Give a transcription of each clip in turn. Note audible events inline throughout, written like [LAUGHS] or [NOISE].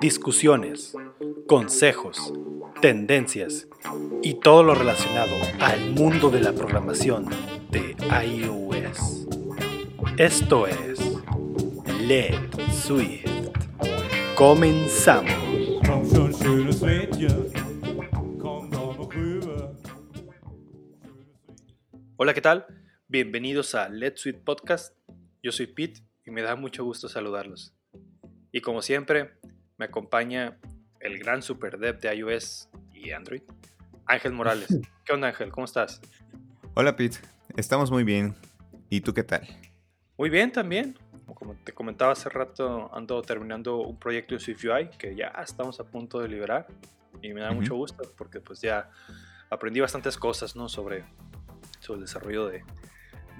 Discusiones, consejos, tendencias y todo lo relacionado al mundo de la programación de iOS. Esto es Let Swift. Comenzamos. Hola, ¿qué tal? Bienvenidos a Let's Sweet Podcast. Yo soy Pete y me da mucho gusto saludarlos. Y como siempre, me acompaña el gran super dev de iOS y Android, Ángel Morales. [LAUGHS] ¿Qué onda, Ángel? ¿Cómo estás? Hola, Pete. Estamos muy bien. ¿Y tú qué tal? Muy bien también. Como te comentaba hace rato, ando terminando un proyecto en SwiftUI que ya estamos a punto de liberar y me da mucho gusto porque pues ya aprendí bastantes cosas, ¿no? Sobre sobre el desarrollo de,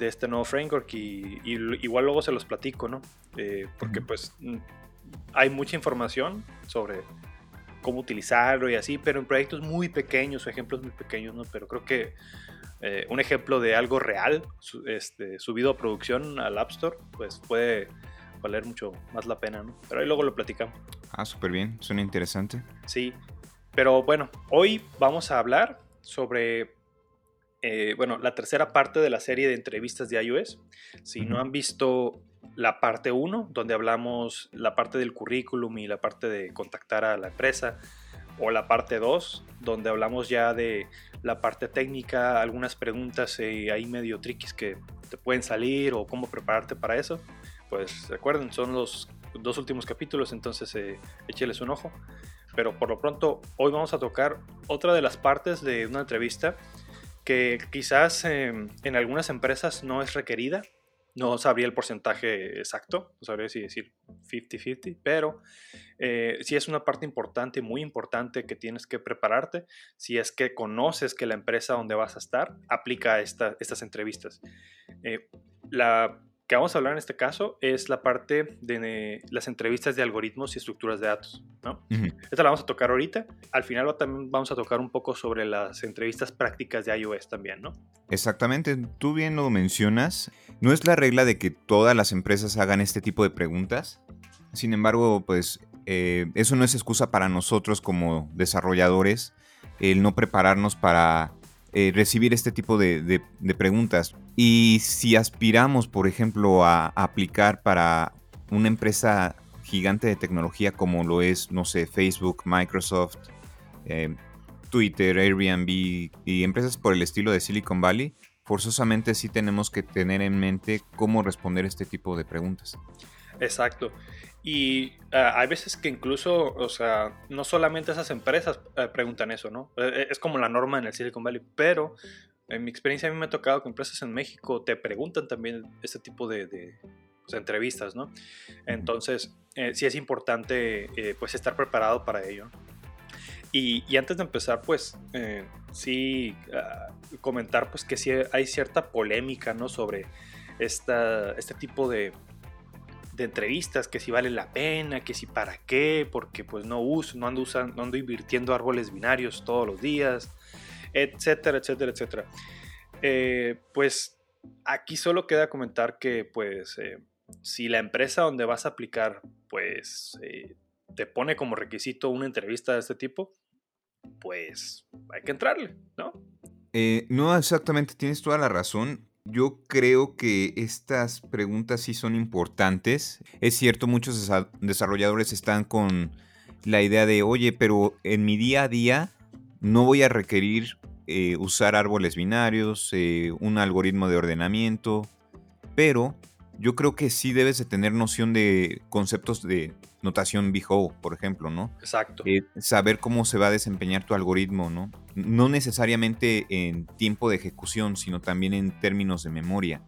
este nuevo framework y, igual luego se los platico, ¿no? Eh, porque pues hay mucha información sobre cómo utilizarlo y así, pero en proyectos muy pequeños o ejemplos muy pequeños, ¿no? Pero creo que eh, un ejemplo de algo real este, subido a producción al App Store, pues puede valer mucho más la pena, ¿no? Pero ahí luego lo platicamos. Ah, súper bien, suena interesante. Sí, pero bueno, hoy vamos a hablar sobre eh, bueno, la tercera parte de la serie de entrevistas de iOS. Si no han visto la parte 1, donde hablamos la parte del currículum y la parte de contactar a la empresa, o la parte 2, donde hablamos ya de la parte técnica, algunas preguntas eh, ahí medio triquis que te pueden salir o cómo prepararte para eso, pues recuerden, son los dos últimos capítulos, entonces eh, écheles un ojo. Pero por lo pronto, hoy vamos a tocar otra de las partes de una entrevista que quizás em, en algunas empresas no es requerida. No sabría el porcentaje exacto, no sabría si decir 50-50, pero eh, sí es una parte importante, muy importante que tienes que prepararte si es que conoces que la empresa donde vas a estar aplica estas entrevistas. Eh, la que vamos a hablar en este caso es la parte de las entrevistas de algoritmos y estructuras de datos. ¿no? Esta la vamos a tocar ahorita. Al final también vamos a tocar un poco sobre las entrevistas prácticas de iOS también, ¿no? Exactamente, tú bien lo mencionas. No es la regla de que todas las empresas hagan este tipo de preguntas. Sin embargo, pues eh, eso no es excusa para nosotros como desarrolladores el no prepararnos para eh, recibir este tipo de, preguntas. Y si aspiramos, por ejemplo, a, aplicar para una empresa gigante de tecnología como lo es, no sé, Facebook, Microsoft, eh, Twitter, Airbnb y empresas por el estilo de Silicon Valley, forzosamente sí tenemos que tener en mente cómo responder este tipo de preguntas. Exacto. Y ah, hay veces que incluso, o sea, no solamente esas empresas eh, preguntan eso, ¿no? Eh, es como la norma en el Silicon Valley, pero en mi experiencia a mí me ha tocado que empresas en México te preguntan también este tipo de, pues, entrevistas, ¿no? Entonces, sí es importante pues estar preparado para ello. Y, y antes de empezar, pues sí ah, comentar pues que sí hay cierta polémica, ¿no? Sobre esta, este tipo de, de entrevistas, que si vale la pena, que si para qué, porque pues no uso, no ando, usando, no ando invirtiendo árboles binarios todos los días, etcétera, etcétera, etcétera. Eh, pues aquí solo queda comentar que pues eh, si la empresa donde vas a aplicar pues eh, te pone como requisito una entrevista de este tipo, pues hay que entrarle, ¿no? no, exactamente, tienes toda la razón. Yo creo que estas preguntas sí son importantes. Es cierto, muchos desarrolladores están con la idea de, oye, pero en mi día a día no voy a requerir eh, usar árboles binarios, eh, un algoritmo de ordenamiento, pero yo creo que sí debes de tener noción de conceptos de notación BHO, por ejemplo, ¿no? Exacto. Eh, saber cómo se va a desempeñar tu algoritmo, ¿no? No necesariamente en tiempo de ejecución, sino también en términos de memoria.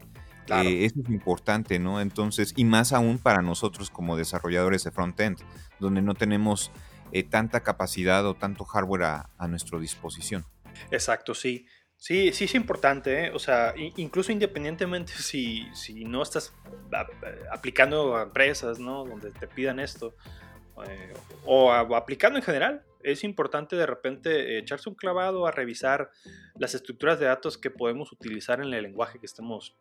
Claro. Eh, eso es importante, ¿no? Entonces, y más aún para nosotros como desarrolladores de frontend, donde no tenemos eh, tanta capacidad o tanto hardware a, a nuestra disposición. Exacto, sí. Sí, sí es importante, ¿eh? o sea, incluso independientemente [LAUGHS] si, si no estás aplicando a empresas, ¿no? Donde te pidan esto, eh, o, aplicando en general, es importante de repente echarse un clavado a revisar las estructuras de datos que podemos utilizar en el lenguaje que estemos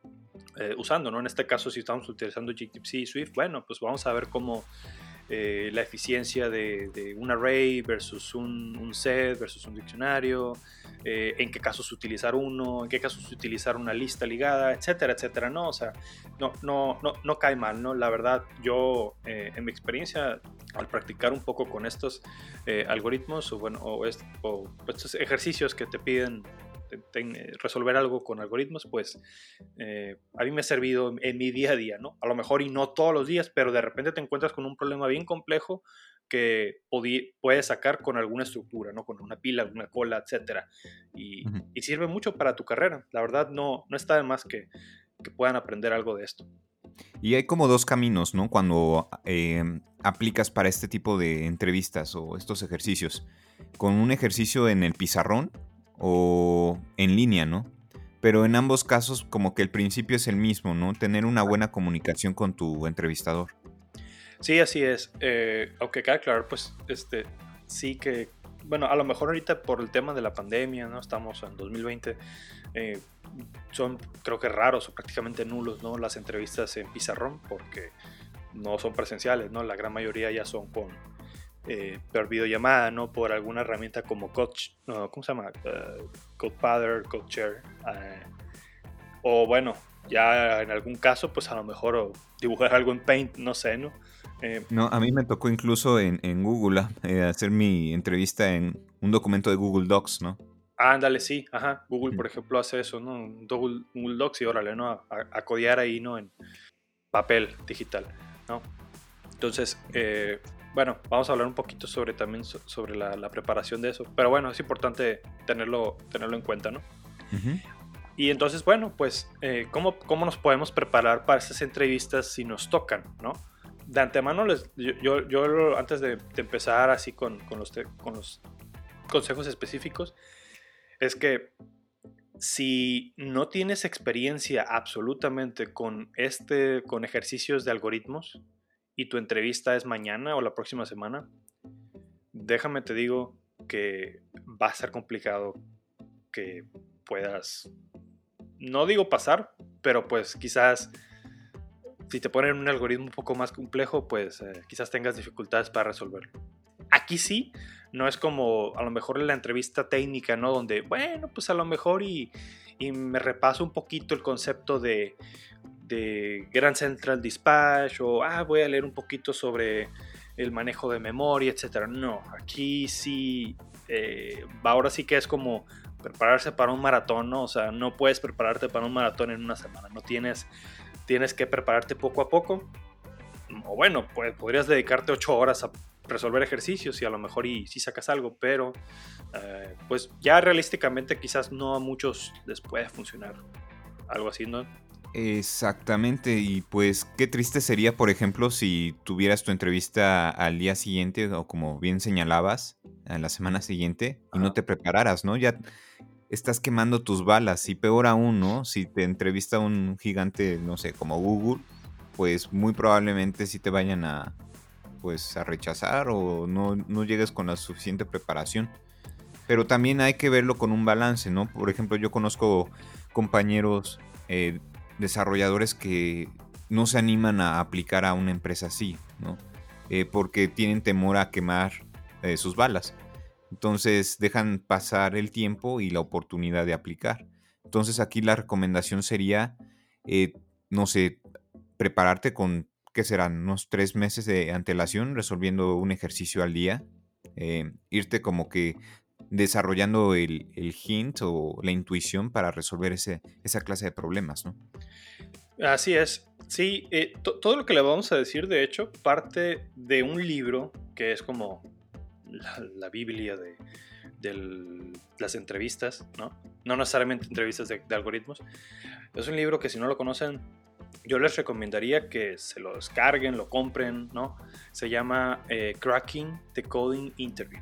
eh, usando, ¿no? En este caso, si estamos utilizando GTPC y Swift, bueno, pues vamos a ver cómo eh, la eficiencia de, un array versus un, set versus un diccionario, eh, en qué casos utilizar uno, en qué casos utilizar una lista ligada, etcétera, etcétera, ¿no? O sea, no, no, no, no cae mal, ¿no? La verdad, yo en mi experiencia, al practicar un poco con estos algoritmos o, bueno, o, estos ejercicios que te piden resolver algo con algoritmos, pues eh, a mí me ha servido en, mi día a día, ¿no? A lo mejor y no todos los días, pero de repente te encuentras con un problema bien complejo que puedes sacar con alguna estructura, ¿no? Con una pila, una cola, etcétera. Y, sirve mucho para tu carrera. La verdad, no, no está de más que, que puedan aprender algo de esto. Y hay como dos caminos, ¿no? Cuando em, aplicas para este tipo de entrevistas o estos ejercicios. Con un ejercicio en el pizarrón o en línea, ¿no? Pero en ambos casos como que el principio es el mismo, ¿no? Tener una buena comunicación con tu entrevistador. Sí, así es. Eh, aunque queda claro, pues, este, sí que, bueno, a lo mejor ahorita por el tema de la pandemia, ¿no? Estamos en 2020, eh, son creo que raros o prácticamente nulos, ¿no? Las entrevistas en pizarrón porque no son presenciales, ¿no? La gran mayoría ya son con, eh, por videollamada, ¿no? Por alguna herramienta como Coach, no, ¿cómo se llama? Uh, CodeShare. Uh, o bueno, ya en algún caso, pues a lo mejor dibujar algo en Paint, no sé, ¿no? Eh, no, a mí me tocó incluso en, Google eh, hacer mi entrevista en un documento de Google Docs, ¿no? ándale, sí, ajá. Google, por ejemplo, hace eso, ¿no? Google, Google Docs y órale, ¿no? A, a, codear ahí, ¿no? En papel digital, ¿no? Entonces, eh, bueno, vamos a hablar un poquito sobre también sobre la, preparación de eso. Pero bueno, es importante tenerlo, tenerlo en cuenta, ¿no? Y entonces, bueno, pues, eh, ¿cómo, ¿cómo, nos podemos preparar para esas entrevistas si nos tocan, ¿no? De antemano, les, yo, yo, antes de, empezar así con, con, los con los consejos específicos, es que si no tienes experiencia absolutamente con, este, con ejercicios de algoritmos, y tu entrevista es mañana o la próxima semana, déjame te digo que va a ser complicado que puedas, no digo pasar, pero pues quizás si te ponen un algoritmo un poco más complejo, pues eh, quizás tengas dificultades para resolverlo. Aquí sí, no es como a lo mejor la entrevista técnica, ¿no? Donde, bueno, pues a lo mejor y me repaso un poquito el concepto de, de Grand Central Dispatch o ah, voy a leer un poquito sobre el manejo de memoria, etcétera. No, aquí sí, eh, ahora sí que es como prepararse para un maratón, ¿no? O sea, no puedes prepararte para un maratón en una semana, no tienes, tienes que prepararte poco a poco. O bueno, pues podrías dedicarte ocho horas a resolver ejercicios y a lo mejor y si sacas algo, pero eh, pues ya realísticamente quizás no a muchos les puede funcionar algo así, ¿no? Exactamente, y pues qué triste sería, por ejemplo, si tuvieras tu entrevista al día siguiente o como bien señalabas, a la semana siguiente y no te prepararas, ¿no? Ya estás quemando tus balas y peor aún, ¿no? Si te entrevista un gigante, no sé, como Google, pues muy probablemente sí te vayan a, pues, a rechazar o no, no llegues con la suficiente preparación. Pero también hay que verlo con un balance, ¿no? Por ejemplo, yo conozco compañeros eh, desarrolladores que no se animan a aplicar a una empresa así, ¿no? Eh, porque tienen temor a quemar eh, sus balas. Entonces dejan pasar el tiempo y la oportunidad de aplicar. Entonces aquí la recomendación sería, eh, no sé, prepararte con, ¿qué serán? Unos tres meses de antelación resolviendo un ejercicio al día. irte como que desarrollando el, hint o la intuición para resolver ese, esa clase de problemas, ¿no? Así es. Sí, eh, todo lo que le vamos a decir, de hecho, parte de un libro que es como la, Biblia de, las entrevistas, ¿no? No necesariamente entrevistas de, algoritmos. Es un libro que si no lo conocen, yo les recomendaría que se lo descarguen, lo compren, ¿no? Se llama eh, Cracking the Coding Interview.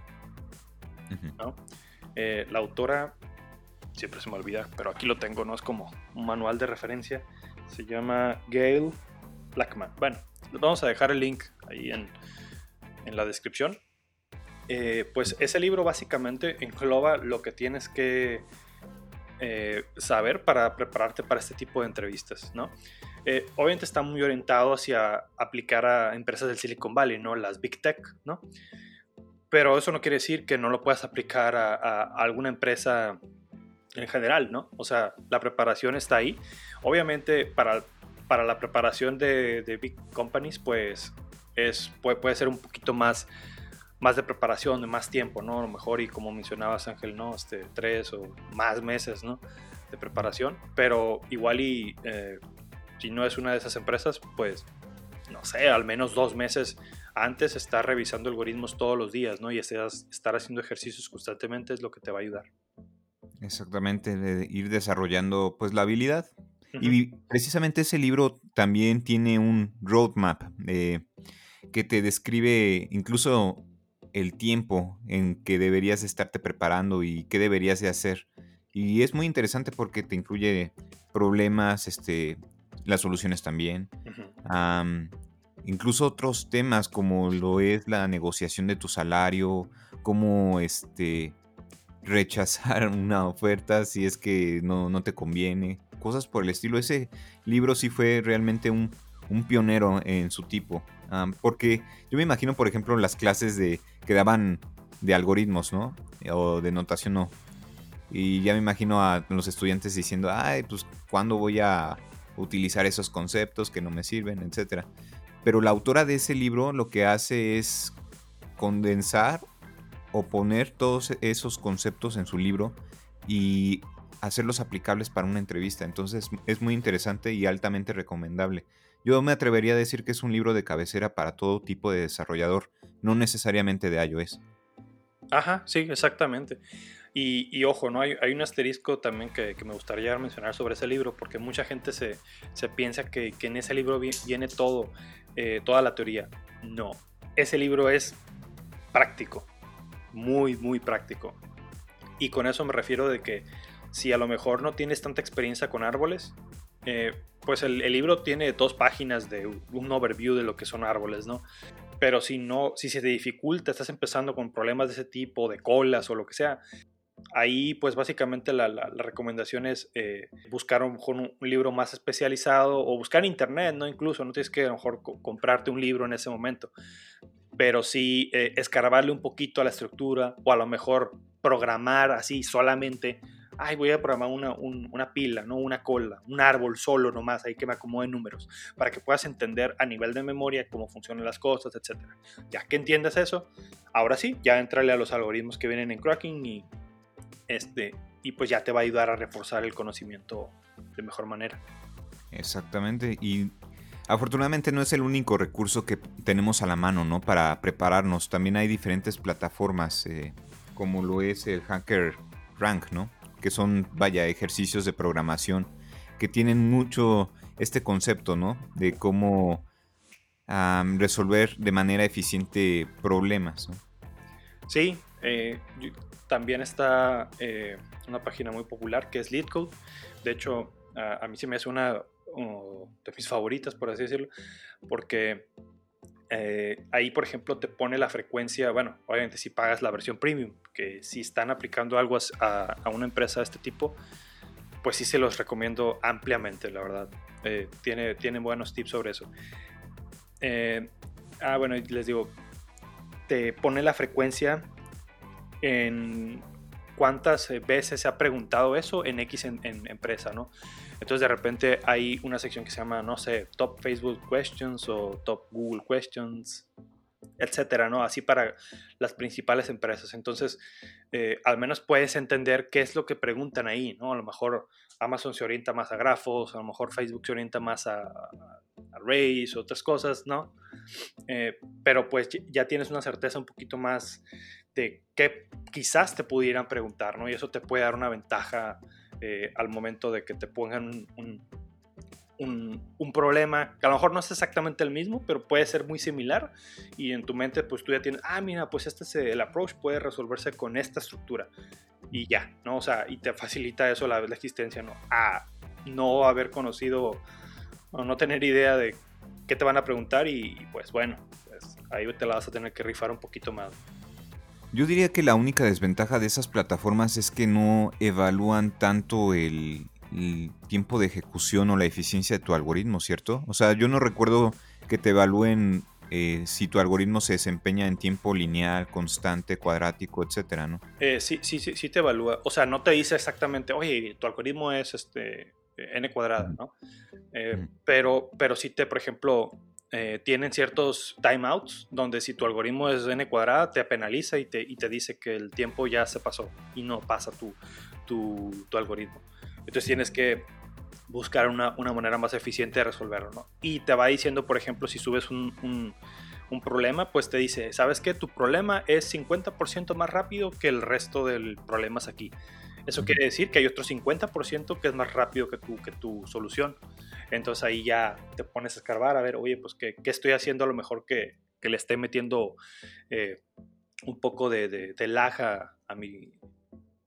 Eh, la autora, siempre se me olvida, pero aquí lo tengo, ¿no? Es como un manual de referencia. Se llama Gail Blackman. Bueno, vamos a dejar el link ahí en, la descripción. Eh, pues ese libro básicamente engloba lo que tienes que eh, saber para prepararte para este tipo de entrevistas, ¿no? eh, obviamente está muy orientado hacia aplicar a empresas del Silicon Valley, ¿no? Las Big Tech, ¿no? Pero eso no quiere decir que no lo puedas aplicar a, alguna empresa en general, ¿no? O sea, la preparación está ahí. Obviamente, para, para la preparación de, de Big Companies, pues es, puede, puede ser un poquito más más de preparación, de más tiempo, ¿no? A lo mejor, y como mencionabas, Ángel, ¿no? Este, tres o más meses, ¿no? De preparación, pero igual y eh, si no es una de esas empresas, pues, no sé, al menos dos meses antes estar revisando algoritmos todos los días, ¿no? Y estar haciendo ejercicios constantemente es lo que te va a ayudar. Exactamente, de ir desarrollando pues la habilidad. Y precisamente ese libro también tiene un roadmap eh, que te describe incluso el tiempo en que deberías estarte preparando y qué deberías de hacer. Y es muy interesante porque te incluye problemas, este, las soluciones también. Incluso otros temas como lo es la negociación de tu salario, cómo este, rechazar [LAUGHS] una oferta si es que no, no te conviene, cosas por el estilo. Ese libro sí fue realmente un, un pionero en su tipo porque yo me imagino, por ejemplo, las clases de que daban de algoritmos, ¿no? O de notación, no. Y ya me imagino a los estudiantes diciendo, ay, pues, ¿cuándo voy a utilizar esos conceptos que no me sirven, etcétera? Pero la autora de ese libro lo que hace es condensar o poner todos esos conceptos en su libro y hacerlos aplicables para una entrevista. Entonces es muy interesante y altamente recomendable. Yo me atrevería a decir que es un libro de cabecera para todo tipo de desarrollador, no necesariamente de iOS. Ajá, sí, exactamente. Y, ojo, ¿no? Hay, un asterisco también que, me gustaría mencionar sobre ese libro, porque mucha gente se, piensa que, en ese libro viene todo, eh, toda la teoría. No, ese libro es práctico, muy, muy práctico. Y con eso me refiero de que si a lo mejor no tienes tanta experiencia con árboles, eh, pues el, libro tiene dos páginas de un overview de lo que son árboles, ¿no? Pero si no, si se te dificulta, estás empezando con problemas de ese tipo, de colas o lo que sea, ahí pues básicamente la, recomendación es eh, buscar un, libro más especializado o buscar internet, ¿no? Incluso no tienes que a lo mejor comprarte un libro en ese momento, pero sí eh, escarbarle un poquito a la estructura o a lo mejor programar así solamente ay, voy a programar una, una, pila, ¿no? una cola, un árbol solo nomás, ahí que me acomode números, para que puedas entender a nivel de memoria cómo funcionan las cosas, etc. Ya que entiendas eso, ahora sí, ya entrale a los algoritmos que vienen en Cracking y, este, y pues ya te va a ayudar a reforzar el conocimiento de mejor manera. Exactamente, y Afortunadamente no es el único recurso que tenemos a la mano, ¿no? Para prepararnos. También hay diferentes plataformas, eh, como lo es el Hacker Rank, ¿no? que son, vaya, ejercicios de programación que tienen mucho este concepto, ¿no? De cómo resolver de manera eficiente problemas. Sí, eh, también está eh, una página muy popular que es LeetCode. De hecho, a, a mí se me hace una de mis favoritas, por así decirlo, porque eh, ahí, por ejemplo, te pone la frecuencia, bueno, obviamente si pagas la versión premium, que si están aplicando algo a, una empresa de este tipo, pues sí se los recomiendo ampliamente, la verdad. Tiene, tienen buenos tips sobre eso. Ah, bueno, les digo, te pone la frecuencia en cuántas veces se ha preguntado eso en X empresa, ¿no? Entonces de repente hay una sección que se llama, no sé, Top Facebook Questions o Top Google Questions, etcétera, ¿no? Así para las principales empresas. Entonces, eh, al menos puedes entender qué es lo que preguntan ahí, ¿no? A lo mejor Amazon se orienta más a grafos, a lo mejor Facebook se orienta más a, a arrays, otras cosas, ¿no? Eh, pero pues ya tienes una certeza un poquito más de qué quizás te pudieran preguntar, ¿no? Y eso te puede dar una ventaja eh, al momento de que te pongan un, un, problema, que a lo mejor no es exactamente el mismo, pero puede ser muy similar y en tu mente pues tú ya tienes, ah, mira, pues este es el approach puede resolverse con esta estructura y ya, ¿no? O sea, y te facilita eso la, la existencia, ¿no? A no haber conocido o no tener idea de qué te van a preguntar y, pues bueno, pues ahí te la vas a tener que rifar un poquito más. Yo diría que la única desventaja de esas plataformas es que no evalúan tanto el, el tiempo de ejecución o la eficiencia de tu algoritmo, ¿cierto? O sea, yo no recuerdo que te evalúen eh, si tu algoritmo se desempeña en tiempo lineal, constante, cuadrático, etcétera, ¿no? Eh, sí, sí, sí, sí te evalúa. O sea, no te dice exactamente, oye, tu algoritmo es este n cuadrada, ¿no? Eh, pero, pero sí te, por ejemplo, tienen ciertos timeouts donde si tu algoritmo es n cuadrada, te penaliza y te, y te dice que el tiempo ya se pasó y no pasa tu, tu, tu algoritmo. Entonces tienes que buscar una, manera más eficiente de resolverlo. Y te va diciendo, por ejemplo, si subes un, problema, pues te dice, ¿sabes qué? Tu problema es 50% más rápido que el resto del problemas aquí. Eso quiere decir que hay otro 50% que es más rápido que tu, que tu solución. Entonces ahí ya te pones a escarbar a ver, oye, pues qué, estoy haciendo a lo mejor que, le esté metiendo eh, un poco de, de, de laja a mi,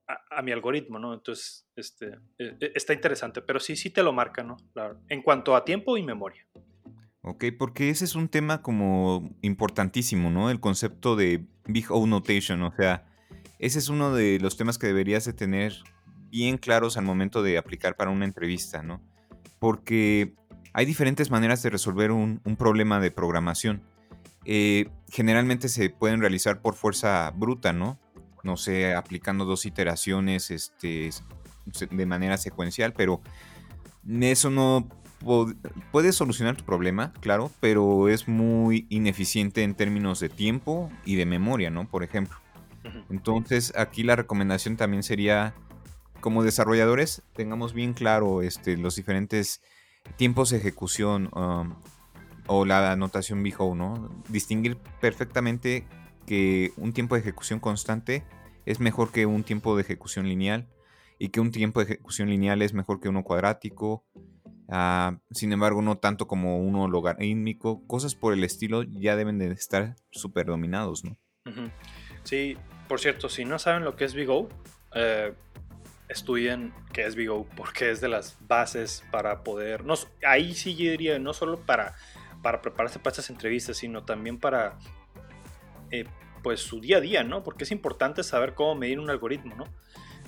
a, mi algoritmo, ¿no? Entonces, este, e, e, está interesante, pero sí, sí te lo marca, ¿no? En cuanto a tiempo y memoria. Ok, porque ese es un tema como importantísimo, ¿no? El concepto de Big O Notation, o sea, ese es uno de los temas que deberías de tener bien claros al momento de aplicar para una entrevista, ¿no? Porque hay diferentes maneras de resolver un, problema de programación. Eh, generalmente se pueden realizar por fuerza bruta, ¿no? no sé, aplicando dos iteraciones este, de manera secuencial, pero eso no puede solucionar tu problema, claro, pero es muy ineficiente en términos de tiempo y de memoria, ¿no? Por ejemplo. Entonces, aquí la recomendación también sería, como desarrolladores, tengamos bien claro este, los diferentes tiempos de ejecución um, o la anotación VHO, ¿no? Distinguir perfectamente que un tiempo de ejecución constante es mejor que un tiempo de ejecución lineal y que un tiempo de ejecución lineal es mejor que uno cuadrático. Ah, sin embargo, no tanto como uno logarítmico. Cosas por el estilo ya deben de estar súper dominados, ¿no? Sí, por cierto, si no saben lo que es VGO, eh, estudien qué es VGO porque es de las bases para poder... No, ahí sí yo diría, no solo para, para prepararse para estas entrevistas, sino también para eh, pues su día a día, ¿no? Porque es importante saber cómo medir un algoritmo, ¿no?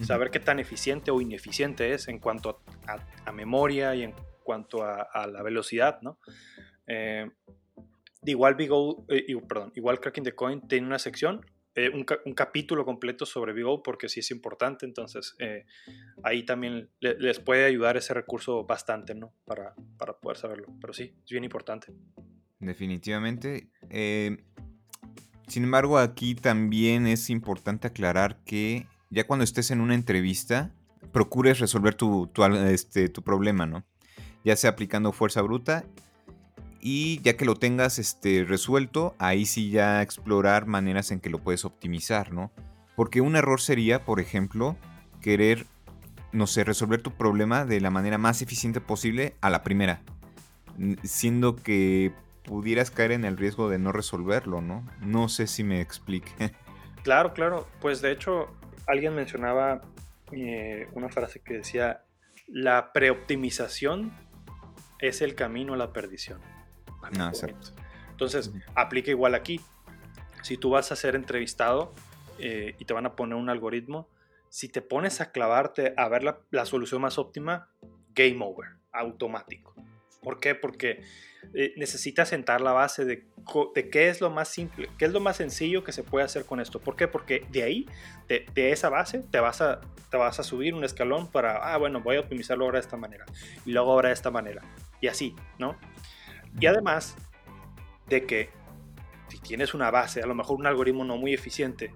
Saber qué tan eficiente o ineficiente es en cuanto a, memoria y en cuanto a, la velocidad, ¿no? Eh, igual Bigo, eh, perdón, igual Cracking the Coin tiene una sección, un, capítulo completo sobre Bigo porque sí es importante, entonces ahí también les puede ayudar ese recurso bastante, ¿no? Para, para poder saberlo, pero sí, es bien importante. Definitivamente. Sin embargo, aquí también es importante aclarar que ya cuando estés en una entrevista, procures resolver tu, este, tu problema, ¿no? Ya sea aplicando fuerza bruta y ya que lo tengas este, resuelto, ahí sí ya explorar maneras en que lo puedes optimizar, ¿no? Porque un error sería, por ejemplo, querer, no sé, resolver tu problema de la manera más eficiente posible a la primera. Siendo que pudieras caer en el riesgo de no resolverlo, ¿no? No sé si me explique. [LAUGHS] Claro, claro. Pues de hecho, alguien mencionaba eh, una frase que decía, la preoptimización es el camino a la perdición. No, exacto. Entonces, aplica igual aquí. Si tú vas a ser entrevistado eh, y te van a poner un algoritmo, si te pones a clavarte a ver la, la solución más óptima, game over, automático. ¿Por qué? Porque eh, necesitas sentar la base de, qué es lo más simple, qué es lo más sencillo que se puede hacer con esto. ¿Por qué? Porque de ahí, de, esa base, te vas, a, te vas a subir un escalón para, ah, bueno, voy a optimizarlo ahora de esta manera y luego ahora de esta manera. Y así, ¿no? Y además de que si tienes una base, a lo mejor un algoritmo no muy eficiente,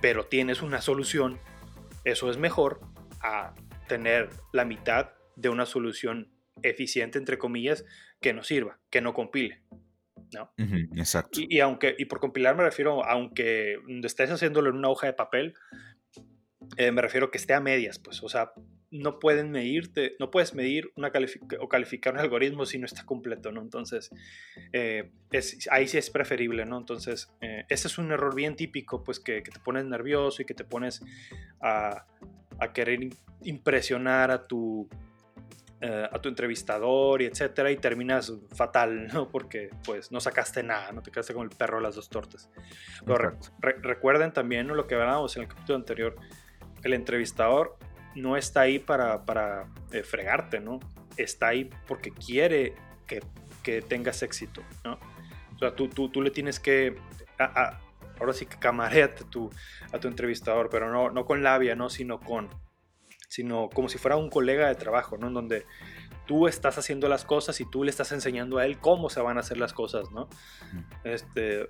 pero tienes una solución, eso es mejor a tener la mitad de una solución eficiente, entre comillas, que no sirva, que no compile. ¿no? exacto. Y, aunque, y por compilar me refiero, aunque estés haciéndolo en una hoja de papel, eh, me refiero que esté a medias, pues, o sea, no pueden medirte, no puedes medir una o calificar un algoritmo si no está completo, ¿no? Entonces, eh, es, ahí sí es preferible, ¿no? Entonces, eh, ese es un error bien típico, pues, que, que, te pones nervioso y que te pones a, a querer impresionar a tu, eh, a tu entrevistador y etcétera y terminas fatal, ¿no? Porque pues no sacaste nada, no te quedaste con el perro de las dos tortas. Pero recuerden también lo que hablábamos en el capítulo anterior, el entrevistador no está ahí para, para eh, fregarte, ¿no? Está ahí porque quiere que, que tengas éxito, ¿no? O sea, tú, tú, tú le tienes que, ahora sí que camareate tu, a tu entrevistador, pero no, no con labia, ¿no? Sino con, sino como si fuera un colega de trabajo, ¿no? En donde tú estás haciendo las cosas y tú le estás enseñando a él cómo se van a hacer las cosas, ¿no? Este,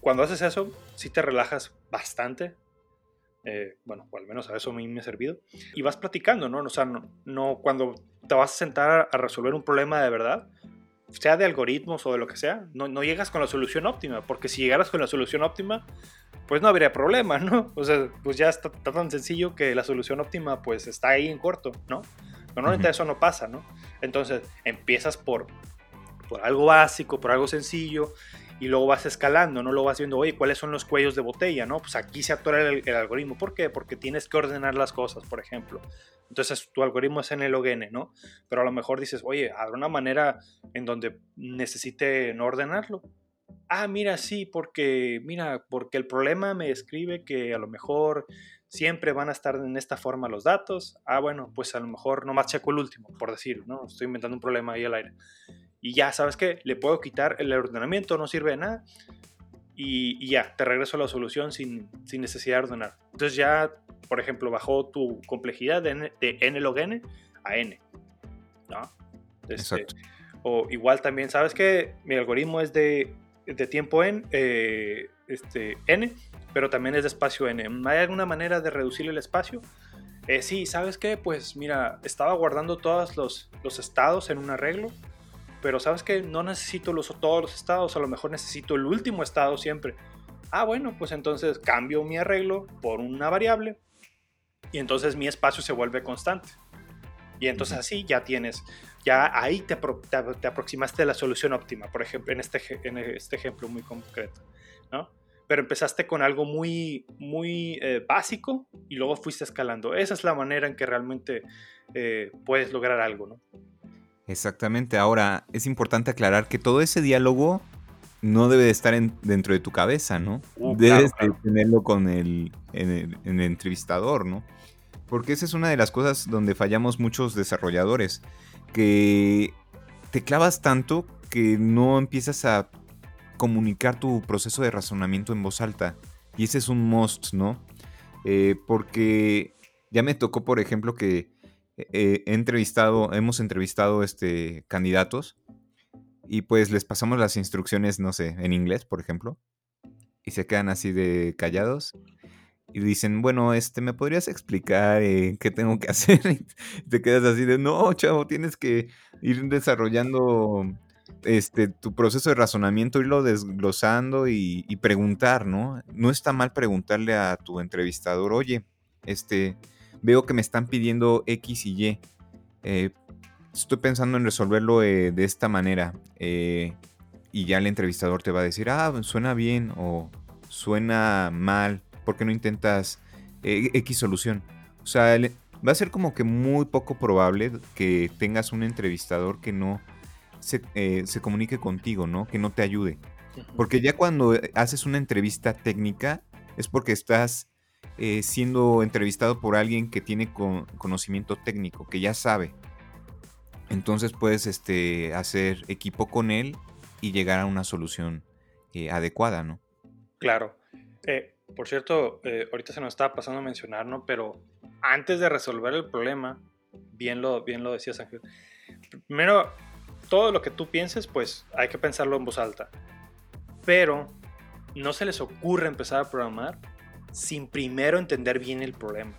cuando haces eso, sí te relajas bastante, eh, bueno, o al menos a eso a mí me ha servido. Y vas platicando, ¿no? O sea, no, cuando te vas a sentar a resolver un problema de verdad, sea de algoritmos o de lo que sea, no, no llegas con la solución óptima, porque si llegaras con la solución óptima, pues no habría problema, ¿no? [LAUGHS] O sea, pues ya está, tan sencillo que la solución óptima pues está ahí en corto, ¿no? Normalmente eso no pasa, ¿no? Entonces empiezas por, por algo básico, por algo sencillo, y luego vas escalando, ¿no? Lo vas viendo, oye, ¿cuáles son los cuellos de botella, no? Pues aquí se atora el, algoritmo. ¿Por qué? Porque tienes que ordenar las cosas, por ejemplo. Entonces tu algoritmo es en el OGN, ¿no? Pero a lo mejor dices, oye, ¿habrá una manera en donde necesite no ordenarlo? Ah, mira, sí, porque, mira, porque el problema me escribe que a lo mejor siempre van a estar en esta forma los datos. Ah, bueno, pues a lo mejor nomás checo el último, por decir, ¿no? Estoy inventando un problema ahí al aire y ya, ¿sabes qué? Le puedo quitar el ordenamiento, no sirve de nada. Y, ya, te regreso a la solución sin, necesidad de ordenar. Entonces ya, por ejemplo, bajó tu complejidad de n, de log n a n. ¿no? Este, o igual también, ¿sabes qué? Mi algoritmo es de, tiempo n, eh, este, n, pero también es de espacio n. ¿Hay alguna manera de reducir el espacio? Eh, sí, ¿sabes qué? Pues mira, estaba guardando todos los, los estados en un arreglo pero sabes que no necesito los, todos los estados, a lo mejor necesito el último estado siempre. Ah, bueno, pues entonces cambio mi arreglo por una variable y entonces mi espacio se vuelve constante. Y entonces así ya tienes, ya ahí te, te, aproximaste a la solución óptima, por ejemplo, en este, en este ejemplo muy concreto, ¿no? Pero empezaste con algo muy, muy eh, básico y luego fuiste escalando. Esa es la manera en que realmente eh, puedes lograr algo, ¿no? Exactamente. Ahora, es importante aclarar que todo ese diálogo no debe de estar dentro de tu cabeza, ¿no? Uh, Debes tenerlo con el, en el, entrevistador, ¿no? Porque esa es una de las cosas donde fallamos muchos desarrolladores, que te clavas tanto que no empiezas a comunicar tu proceso de razonamiento en voz alta. Y ese es un must, ¿no? Eh, porque ya me tocó, por ejemplo, que he entrevistado, hemos entrevistado este, candidatos y pues les pasamos las instrucciones, no sé, en inglés, por ejemplo, y se quedan así de callados y dicen, bueno, este, ¿me podrías explicar eh, qué tengo que [LAUGHS] hacer? Y te quedas así de, no, chavo, tienes que ir desarrollando este, tu proceso de razonamiento, irlo desglosando y, y preguntar, ¿no? No está mal preguntarle a tu entrevistador, oye, este, veo que me están pidiendo X y Y. Eh, estoy pensando en resolverlo eh, de esta manera. Eh, y ya el entrevistador te va a decir, ah, suena bien o suena mal. ¿Por qué no intentas X solución? O sea, va a ser como que muy poco probable que tengas un entrevistador que no se, se comunique contigo, ¿no? Que no te ayude. Porque ya cuando haces una entrevista técnica es porque estás eh, siendo entrevistado por alguien que tiene conocimiento técnico, que ya sabe. Entonces puedes este, hacer equipo con él y llegar a una solución eh, adecuada, ¿no? Claro. Eh, por cierto, ahorita se nos estaba pasando a mencionar, ¿no? Pero antes de resolver el problema, bien lo, bien lo decías Ángel, primero, todo lo que tú pienses, pues hay que pensarlo en voz alta. Pero no se les ocurre empezar a programar sin primero entender bien el problema.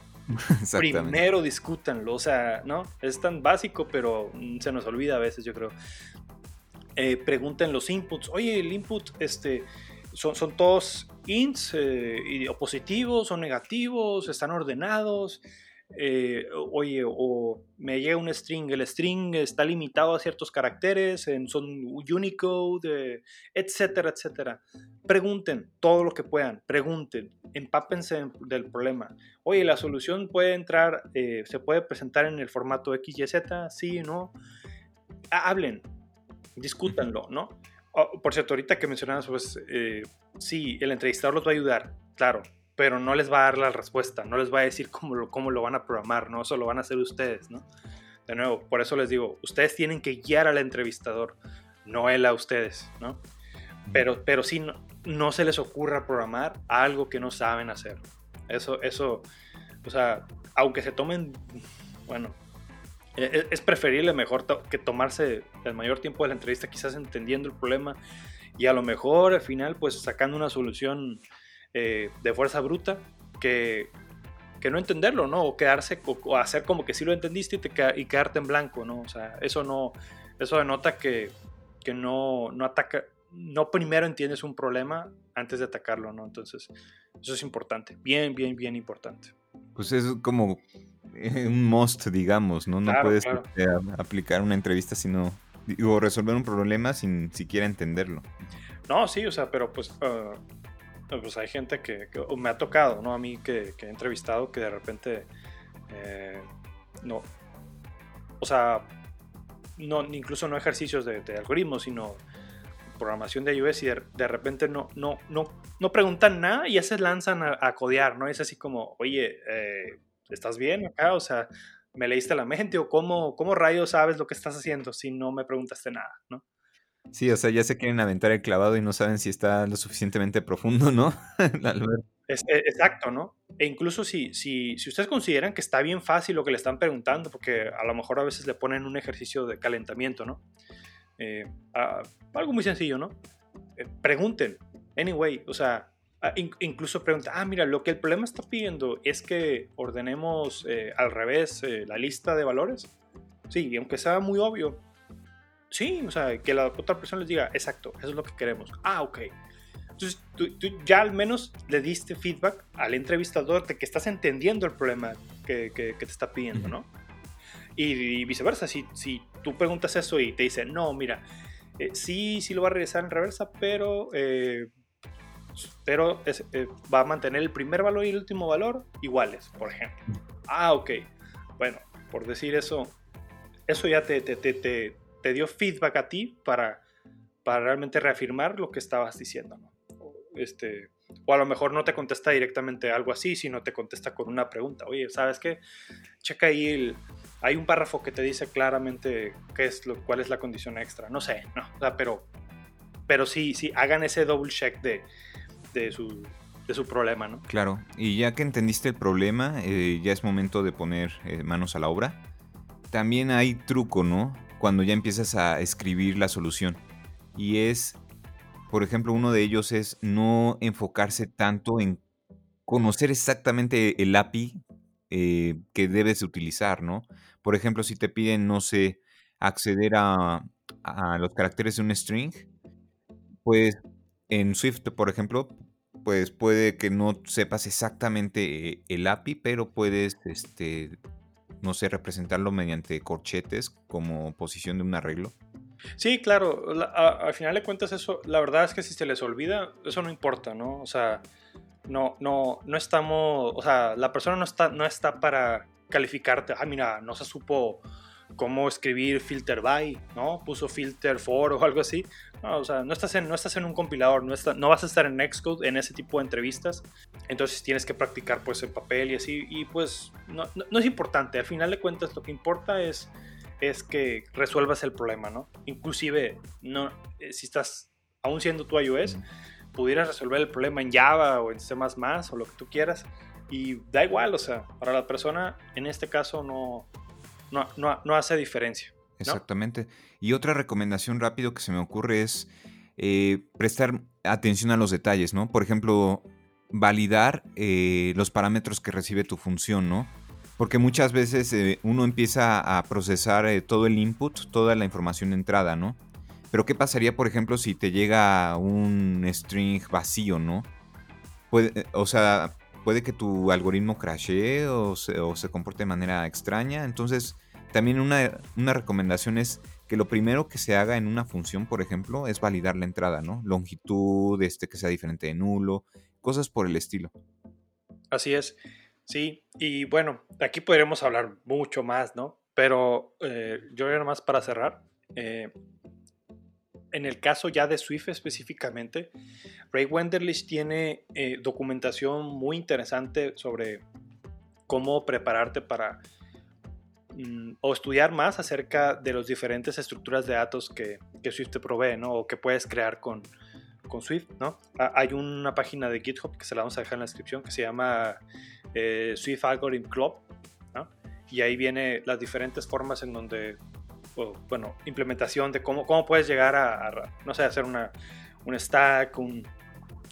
Primero discútanlo, o sea, ¿no? Es tan básico, pero se nos olvida a veces, yo creo. Eh, pregunten los inputs. Oye, el input, este, son, son todos ints, eh, o positivos o negativos, están ordenados. Eh, oye, o me llega un string, el string está limitado a ciertos caracteres, son Unicode, etcétera, etcétera. Pregunten todo lo que puedan, pregunten, empápense del problema. Oye, la solución puede entrar, eh, se puede presentar en el formato XYZ, sí, no. Hablen, discútanlo, ¿no? Oh, por cierto, ahorita que mencionabas, pues eh, sí, el entrevistador los va a ayudar, claro, pero no les va a dar la respuesta, no les va a decir cómo lo, cómo lo van a programar, ¿no? Eso lo van a hacer ustedes, ¿no? De nuevo, por eso les digo, ustedes tienen que guiar al entrevistador, no él a ustedes, ¿no? Pero, pero sí, no, no se les ocurra programar algo que no saben hacer. Eso, eso, o sea, aunque se tomen, bueno, e, e, es preferible mejor que tomarse el mayor tiempo de la entrevista quizás entendiendo el problema y a lo mejor al final pues sacando una solución eh, de fuerza bruta que, que, no entenderlo, ¿no? O quedarse o, hacer como que sí lo entendiste y, te, y, quedarte en blanco, ¿no? O sea, eso no, eso denota que, que no, no ataca, no primero entiendes un problema antes de atacarlo, ¿no? Entonces, eso es importante, bien, bien, bien importante. Pues es como eh, un must, digamos, ¿no? No puedes este, aplicar una entrevista sino o resolver un problema sin siquiera entenderlo. No, sí, o sea, pero pues, pues hay gente que, me ha tocado, ¿no? A mí que, he entrevistado que de repente eh, no, o sea, no, incluso no ejercicios de, de algoritmos, sino programación de iOS y de, repente no, no, no, no preguntan nada y ya se lanzan a, codear, ¿no? Es así como, oye, eh, ¿estás bien acá? O sea, ¿me leíste la mente? ¿O cómo, cómo rayos sabes lo que estás haciendo si no me preguntaste nada, ¿no? Sí, o sea, ya se quieren aventar el clavado y no saben si está lo suficientemente profundo, ¿no? [LAUGHS] E, exacto, ¿no? E incluso si, si, si ustedes consideran que está bien fácil lo que le están preguntando, porque a lo mejor a veces le ponen un ejercicio de calentamiento, ¿no? Eh, algo muy sencillo, ¿no? Eh, pregunten, anyway, o sea, incluso pregunten, ah, mira, lo que el problema está pidiendo es que ordenemos eh, al revés la lista de valores. Sí, y aunque sea muy obvio, sí, o sea, que la otra persona les diga, exacto, eso es lo que queremos. Ah, ok. Entonces, tú, ya al menos le diste feedback al entrevistador de que estás entendiendo el problema que, que, te está pidiendo, ¿no? Y, viceversa, si, si tú preguntas eso y te dicen, no, mira, eh, sí, sí lo va a regresar en reversa, pero, eh, pero eh, va a mantener el primer valor y el último valor iguales, por ejemplo. Ah, ok. Bueno, por decir eso, eso ya te, te, te, te dio feedback a ti para, para realmente reafirmar lo que estabas diciendo. ¿no? Este, o a lo mejor no te contesta directamente algo así, sino te contesta con una pregunta. Oye, ¿sabes qué? Checa ahí el, hay un párrafo que te dice claramente qué es lo, cuál es la condición extra. No sé, no, pero, pero sí, sí, hagan ese double check de, de, su, de su problema, ¿no? Claro, y ya que entendiste el problema, eh, ya es momento de poner eh, manos a la obra. También hay truco, ¿no? Cuando ya empiezas a escribir la solución. Y es, por ejemplo, uno de ellos es no enfocarse tanto en conocer exactamente el API eh, que debes utilizar, ¿no? Por ejemplo, si te piden, no sé, acceder a, los caracteres de un string, pues en Swift, por ejemplo, pues puede que no sepas exactamente el API, pero puedes, este, no sé, representarlo mediante corchetes como posición de un arreglo. Sí, claro, al final de cuentas eso, la verdad es que si se les olvida, eso no importa, ¿no? O sea, no, no, no estamos, o sea, la persona no está, no está para calificarte, ah, mira, no se supo cómo escribir filter by, ¿no? Puso filter for o algo así. O sea, no estás en, no estás en un compilador, no, está, no vas a estar en Xcode en ese tipo de entrevistas. Entonces tienes que practicar pues en papel y así. Y pues no, no, es importante. Al final de cuentas lo que importa es, es que resuelvas el problema, ¿no? Inclusive, no, eh, si estás aún siendo tu iOS, pudieras resolver el problema en Java o en C++ o lo que tú quieras y da igual, o sea, para la persona en este caso no, no, hace diferencia. Exactamente. Y otra recomendación rápido que se me ocurre es eh, prestar atención a los detalles, ¿no? Por ejemplo, validar eh, los parámetros que recibe tu función, ¿no? Porque muchas veces eh, uno empieza a procesar todo el input, toda la información entrada, ¿no? Pero ¿qué pasaría, por ejemplo, si te llega un string vacío, ¿no? Puede, o sea, puede que tu algoritmo crashee o se, comporte de manera extraña. Entonces, también una, recomendación es que lo primero que se haga en una función, por ejemplo, es validar la entrada, ¿no? Longitud, este, que sea diferente de nulo, cosas por el estilo. Así es, sí. Y bueno, aquí podríamos hablar mucho más, ¿no? Pero eh, yo nada más para cerrar. Eh, en el caso ya de Swift específicamente, Ray Wenderlich tiene eh, documentación muy interesante sobre cómo prepararte para mm, o estudiar más acerca de las diferentes estructuras de datos que, Swift te provee, ¿no? O que puedes crear con, con Swift, ¿no? Hay una página de GitHub que se la vamos a dejar en la descripción que se llama eh, Swift Algorithm Club, ¿no? Y ahí viene las diferentes formas en donde bueno, implementación de cómo, cómo puedes llegar a, no sé, hacer una, un stack, un,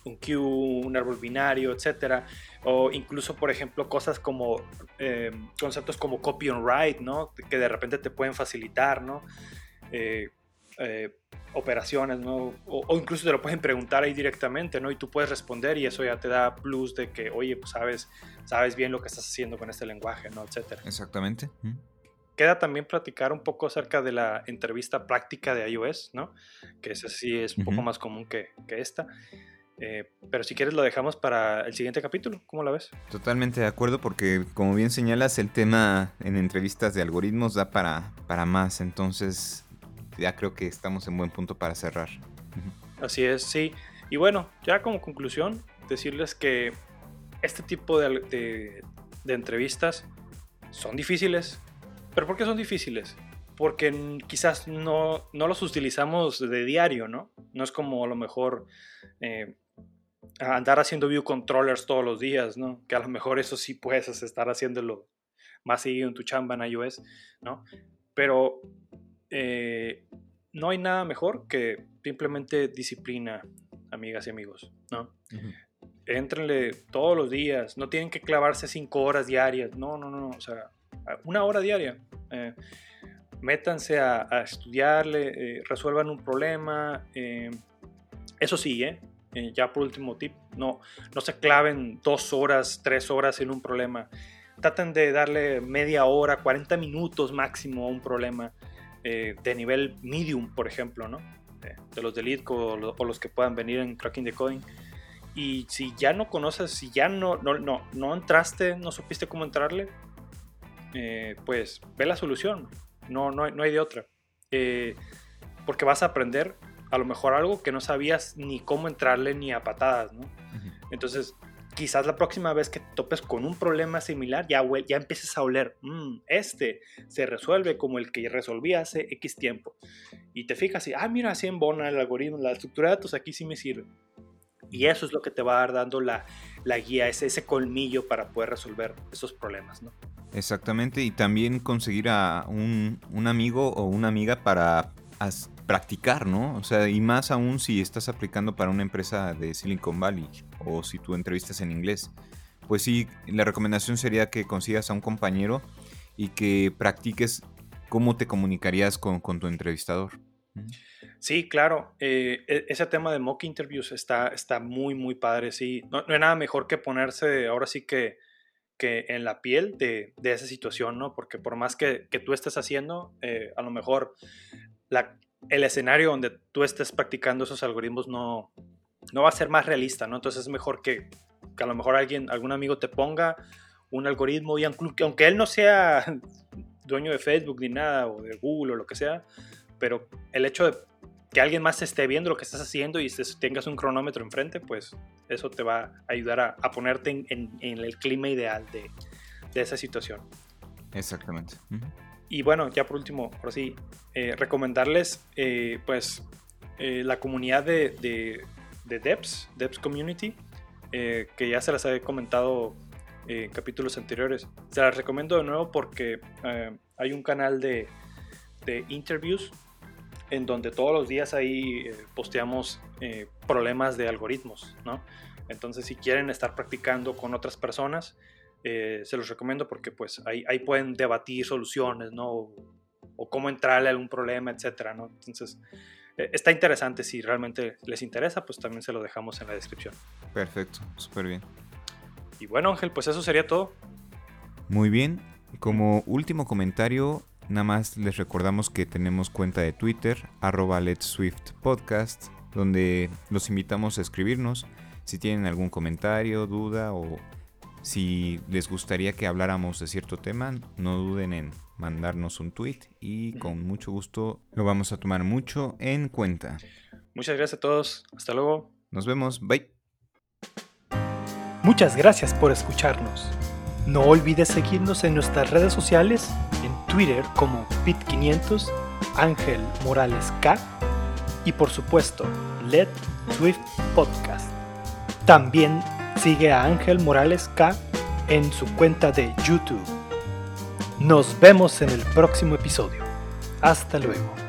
un queue, un árbol binario, etcétera. O incluso, por ejemplo, cosas como eh, conceptos como copy on write, ¿no? Que de repente te pueden facilitar, ¿no? Eh, eh, operaciones, ¿no? O, incluso te lo pueden preguntar ahí directamente, ¿no? Y tú puedes responder y eso ya te da plus de que, oye, pues sabes, sabes bien lo que estás haciendo con este lenguaje, ¿no? Etcétera. Exactamente queda también platicar un poco acerca de la entrevista práctica de iOS, ¿no? Que esa sí es un poco más común que, esta. Eh, pero si quieres lo dejamos para el siguiente capítulo, ¿cómo la ves? Totalmente de acuerdo porque como bien señalas el tema en entrevistas de algoritmos da para, para más, entonces ya creo que estamos en buen punto para cerrar. Así es, sí. Y bueno, ya como conclusión, decirles que este tipo de, de entrevistas son difíciles, ¿Pero por qué son difíciles? Porque quizás no, no los utilizamos de diario, ¿no? No es como a lo mejor eh, andar haciendo view controllers todos los días, ¿no? Que a lo mejor eso sí puedes estar haciéndolo más seguido en tu chamba en iOS, ¿no? Pero eh, no hay nada mejor que simplemente disciplina, amigas y amigos, ¿no? Entrenle todos los días, no tienen que clavarse cinco horas diarias, no, no, no, o sea, una hora diaria. Eh, métanse a, estudiarle, eh, resuelvan un problema. Eh, eso sí, ya por último tip, no, no se claven dos horas, tres horas en un problema. Traten de darle media hora, 40 minutos máximo a un problema de nivel medium, por ejemplo, ¿no? de los de Lead o, los que puedan venir en Cracking the Coding. Y si ya no conoces, si ya no, no, no, no entraste, no supiste cómo entrarle, eh, pues ve la solución, no, no, no hay de otra. Eh, porque vas a aprender a lo mejor algo que no sabías ni cómo entrarle ni a patadas, ¿no? Entonces, quizás la próxima vez que topes con un problema similar, ya, ya empieces a oler, mm, este se resuelve como el que resolví hace X tiempo. Y te fijas y, ah, mira, así en Bona el algoritmo, la estructura de datos aquí sí me sirve. Y eso es lo que te va a dar dando la, la guía, ese, ese colmillo para poder resolver esos problemas, ¿no? Exactamente, y también conseguir a un, amigo o una amiga para practicar, ¿no? O sea, y más aún si estás aplicando para una empresa de Silicon Valley o si tú entrevistas en inglés. Pues sí, la recomendación sería que consigas a un compañero y que practiques cómo te comunicarías con, tu entrevistador. Sí, claro. Eh, e, ese tema de mock interviews está, está muy, muy padre. Sí, no, no hay nada mejor que ponerse ahora sí que que en la piel de, de esa situación, ¿no? Porque por más que, que tú estés haciendo, eh, a lo mejor la, el escenario donde tú estés practicando esos algoritmos no, no va a ser más realista, ¿no? Entonces es mejor que, que a lo mejor alguien, algún amigo te ponga un algoritmo y aunque él no sea [LAUGHS] dueño de Facebook ni nada, o de Google o lo que sea, pero el hecho de que alguien más esté viendo lo que estás haciendo y tengas un cronómetro enfrente, pues eso te va a ayudar a, ponerte en, el clima ideal de, esa situación. Exactamente. Y bueno, ya por último, por sí, eh, recomendarles eh, pues eh, la comunidad de, de, de Devs, Devs Community, que ya se las he comentado en capítulos anteriores. Se las recomiendo de nuevo porque hay un canal de, de interviews en donde todos los días ahí eh, posteamos eh, problemas de algoritmos, ¿no? Entonces, si quieren estar practicando con otras personas, eh, se los recomiendo porque pues ahí, ahí, pueden debatir soluciones, ¿no? O, cómo entrarle a algún problema, etcétera, ¿no? Entonces, está interesante. Si realmente les interesa, pues también se lo dejamos en la descripción. Perfecto, súper bien. Y bueno, Ángel, pues eso sería todo. Muy bien. Como último comentario, Nada más les recordamos que tenemos cuenta de Twitter, arroba Let's Swift Podcast, donde los invitamos a escribirnos si tienen algún comentario, duda o Si les gustaría que habláramos de cierto tema, no duden en mandarnos un tweet y con mucho gusto lo vamos a tomar mucho en cuenta. Muchas gracias a todos. Hasta luego. Nos vemos. Bye. Muchas gracias por escucharnos. No olvides seguirnos en nuestras redes sociales, en Twitter como Pit500, Ángel Morales K y por supuesto, Let Swift Podcast. También sigue a Ángel Morales K en su cuenta de YouTube. Nos vemos en el próximo episodio. Hasta luego.